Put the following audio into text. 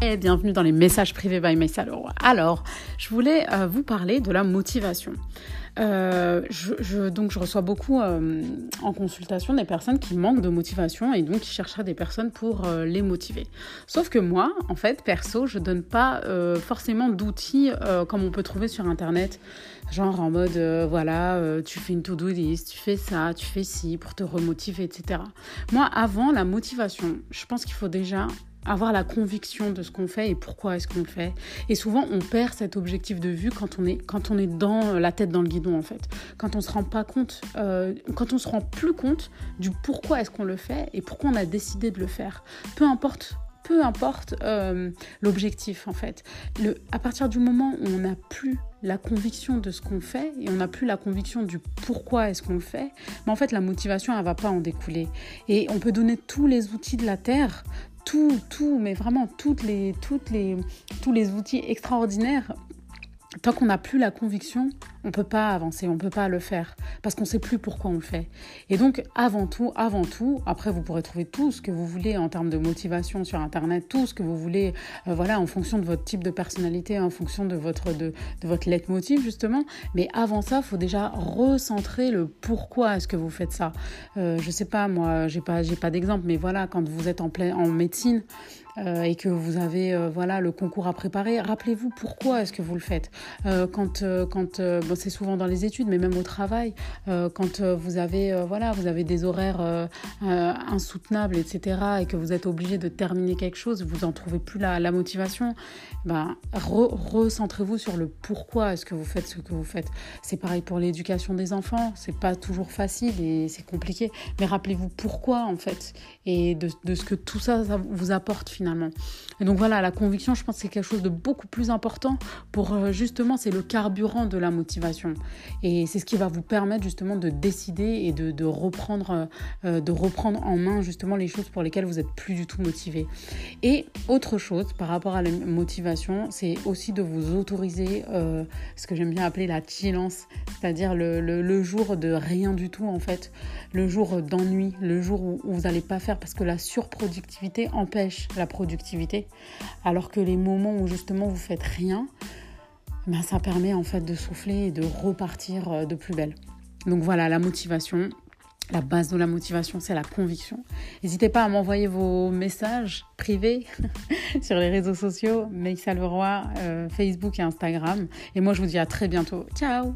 Et bienvenue dans les messages privés by Maïssa Leroy. Alors, je voulais euh, vous parler de la motivation. Euh, je, donc, je reçois beaucoup euh, en consultation des personnes qui manquent de motivation et donc qui chercheraient des personnes pour les motiver. Sauf que moi, en fait, perso, je donne pas forcément d'outils comme on peut trouver sur Internet, genre en mode, voilà, tu fais une to-do list, tu fais ça, tu fais ci pour te remotiver, etc. Moi, avant la motivation, je pense qu'il faut déjà avoir la conviction de ce qu'on fait et pourquoi est-ce qu'on le fait. Et souvent, on perd cet objectif de vue quand on est, quand on est dans la tête dans le guidon, en fait. Quand on se rend pas compte, euh, quand on se rend plus compte du pourquoi est-ce qu'on le fait et pourquoi on a décidé de le faire. Peu importe peu importe euh, l'objectif en fait. À partir du moment où on n'a plus la conviction de ce qu'on fait et on n'a plus la conviction du pourquoi est-ce qu'on le fait, mais en fait la motivation elle va pas en découler. Et on peut donner tous les outils de la terre, tout, tout, mais vraiment toutes les, toutes les, tous les outils extraordinaires. Tant qu'on n'a plus la conviction, on ne peut pas avancer, on ne peut pas le faire, parce qu'on ne sait plus pourquoi on le fait. Et donc, avant tout, avant tout, après, vous pourrez trouver tout ce que vous voulez en termes de motivation sur Internet, tout ce que vous voulez, euh, voilà, en fonction de votre type de personnalité, en fonction de votre, de, de leitmotiv, justement. Mais avant ça, il faut déjà recentrer le pourquoi est-ce que vous faites ça. Euh, je ne sais pas, moi, j'ai pas, pas d'exemple, mais voilà, quand vous êtes en, en médecine, euh, et que vous avez voilà le concours à préparer, rappelez-vous pourquoi est-ce que vous le faites. quand quand c'est souvent dans les études, mais même au travail, euh, quand euh, vous avez, euh, voilà, vous avez des horaires insoutenables, etc., et que vous êtes obligé de terminer quelque chose, vous n'en trouvez plus la, motivation, ben, recentrez-vous sur le pourquoi est-ce que vous faites ce que vous faites. C'est pareil pour l'éducation des enfants, c'est pas toujours facile et c'est compliqué, mais rappelez-vous pourquoi en fait, et de, ce que tout ça, ça, vous apporte finalement. Et donc voilà, la conviction, je pense que c'est quelque chose de beaucoup plus important pour justement, c'est le carburant de la motivation et c'est ce qui va vous permettre justement de décider et de, reprendre, euh, de reprendre en main justement les choses pour lesquelles vous n'êtes plus du tout motivé. Et autre chose par rapport à la motivation, c'est aussi de vous autoriser euh, ce que j'aime bien appeler la chillance, c'est-à-dire le, jour de rien du tout en fait, le jour d'ennui, le jour où, où vous n'allez pas faire parce que la surproductivité empêche la productivité, alors que les moments où justement vous faites rien, ben, ça permet en fait de souffler et de repartir euh, de plus belle. Donc voilà, la motivation, la base de la motivation, c'est la conviction. N'hésitez pas à m'envoyer vos messages privés sur les réseaux sociaux, Meissa Leroy, euh, Facebook et Instagram. Et moi, je vous dis à très bientôt. Ciao